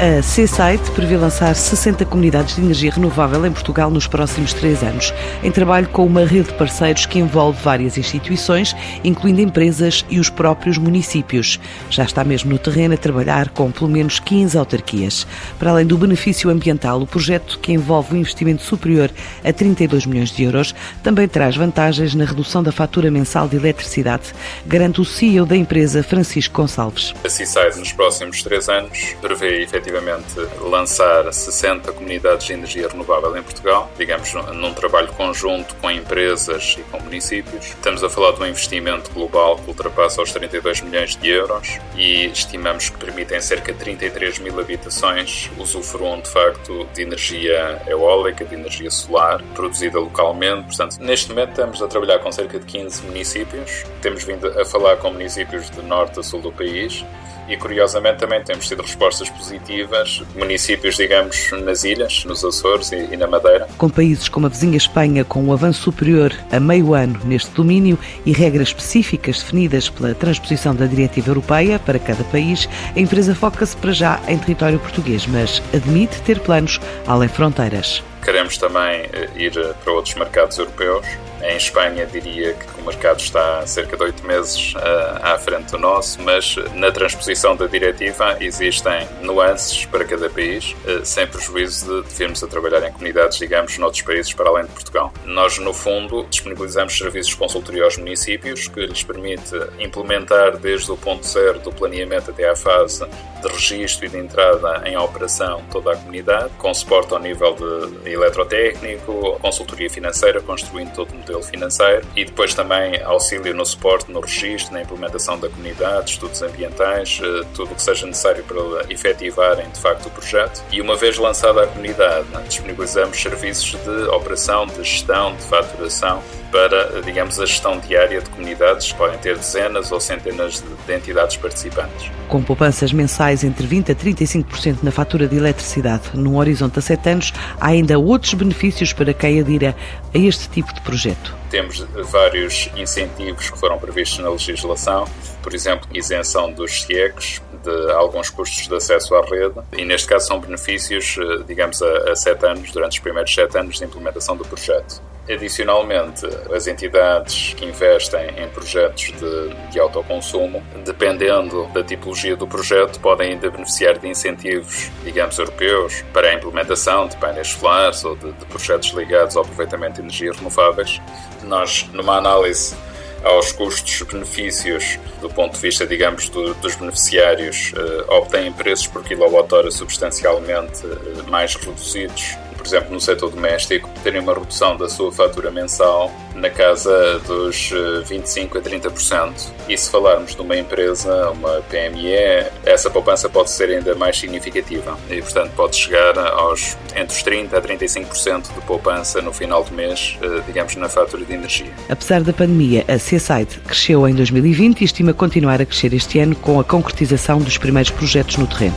A Seaside prevê lançar 60 comunidades de energia renovável em Portugal nos próximos três anos, em trabalho com uma rede de parceiros que envolve várias instituições, incluindo empresas e os próprios municípios. Já está mesmo no terreno a trabalhar com pelo menos 15 autarquias. Para além do benefício ambiental, o projeto, que envolve um investimento superior a 32 milhões de euros, também traz vantagens na redução da fatura mensal de eletricidade, garante o CEO da empresa, Francisco Gonçalves. A Seaside, nos próximos três anos, prevê efetivamente efetivamente lançar 60 comunidades de energia renovável em Portugal, digamos, num trabalho conjunto com empresas e com municípios. Estamos a falar de um investimento global que ultrapassa os 32 milhões de euros e estimamos que permitem cerca de 33 mil habitações usufruam de facto de energia eólica, de energia solar, produzida localmente. Portanto, neste momento estamos a trabalhar com cerca de 15 municípios. Temos vindo a falar com municípios de norte a sul do país e curiosamente também temos tido respostas positivas municípios, digamos, nas ilhas, nos Açores e, e, na Madeira. Com países como a vizinha Espanha, com um avanço superior a meio ano neste domínio e regras específicas definidas pela transposição da diretiva europeia para cada país, a empresa foca-se para já em território português, mas admite ter planos além fronteiras. Queremos também eh, ir para outros mercados europeus em Espanha, diria que o mercado está cerca de oito meses uh, à frente do nosso, mas na transposição da diretiva existem nuances para cada país, sem prejuízo de, vermos a trabalhar em comunidades, digamos, noutros países para além de Portugal. Nós, no fundo, disponibilizamos serviços de consultoria aos municípios que lhes permite implementar desde o ponto zero do planeamento até à fase de registro e de entrada em operação toda a comunidade, com suporte ao nível de eletrotécnico, consultoria financeira, construindo todo o modelo financeiro e depois também auxílio no suporte, no registro, na implementação da comunidade, estudos ambientais, eh, tudo o que seja necessário para efetivarem de facto o projeto. E uma vez lançada a comunidade, disponibilizamos serviços de operação, de gestão, de faturação para, digamos, a gestão diária de comunidades que podem ter dezenas ou centenas de entidades participantes. Com poupanças mensais entre 20% a 35% na fatura de eletricidade num horizonte a 7 anos, há ainda outros benefícios para quem adira a este tipo de projeto. Temos vários incentivos que foram previstos na legislação, por exemplo, isenção dos CIECs, de alguns custos de acesso à rede e neste caso são benefícios, eh, digamos, a, a sete anos, durante os primeiros sete anos de implementação do projeto. Adicionalmente, as entidades que investem em projetos de, de autoconsumo, dependendo da tipologia do projeto, podem ainda beneficiar de incentivos, digamos, europeus para a implementação de painéis solares ou de, de projetos ligados ao aproveitamento de energias renováveis. Nós, numa análise aos custos-benefícios do ponto de vista, digamos, do, dos beneficiários, uh, obtêm preços por quilowatt-hora substancialmente uh, mais reduzidos por exemplo, no setor doméstico, terem uma redução da sua fatura mensal na casa dos 25% eh, a 30%. E se falarmos de uma empresa, uma PME, essa poupança pode ser ainda mais significativa e, portanto, pode chegar aos entre os 30% a 35% de poupança no final do mês, eh, digamos, na fatura de energia. Apesar da pandemia, a Seaside cresceu em 2020 e estima continuar a crescer este ano com a concretização dos primeiros projetos no terreno.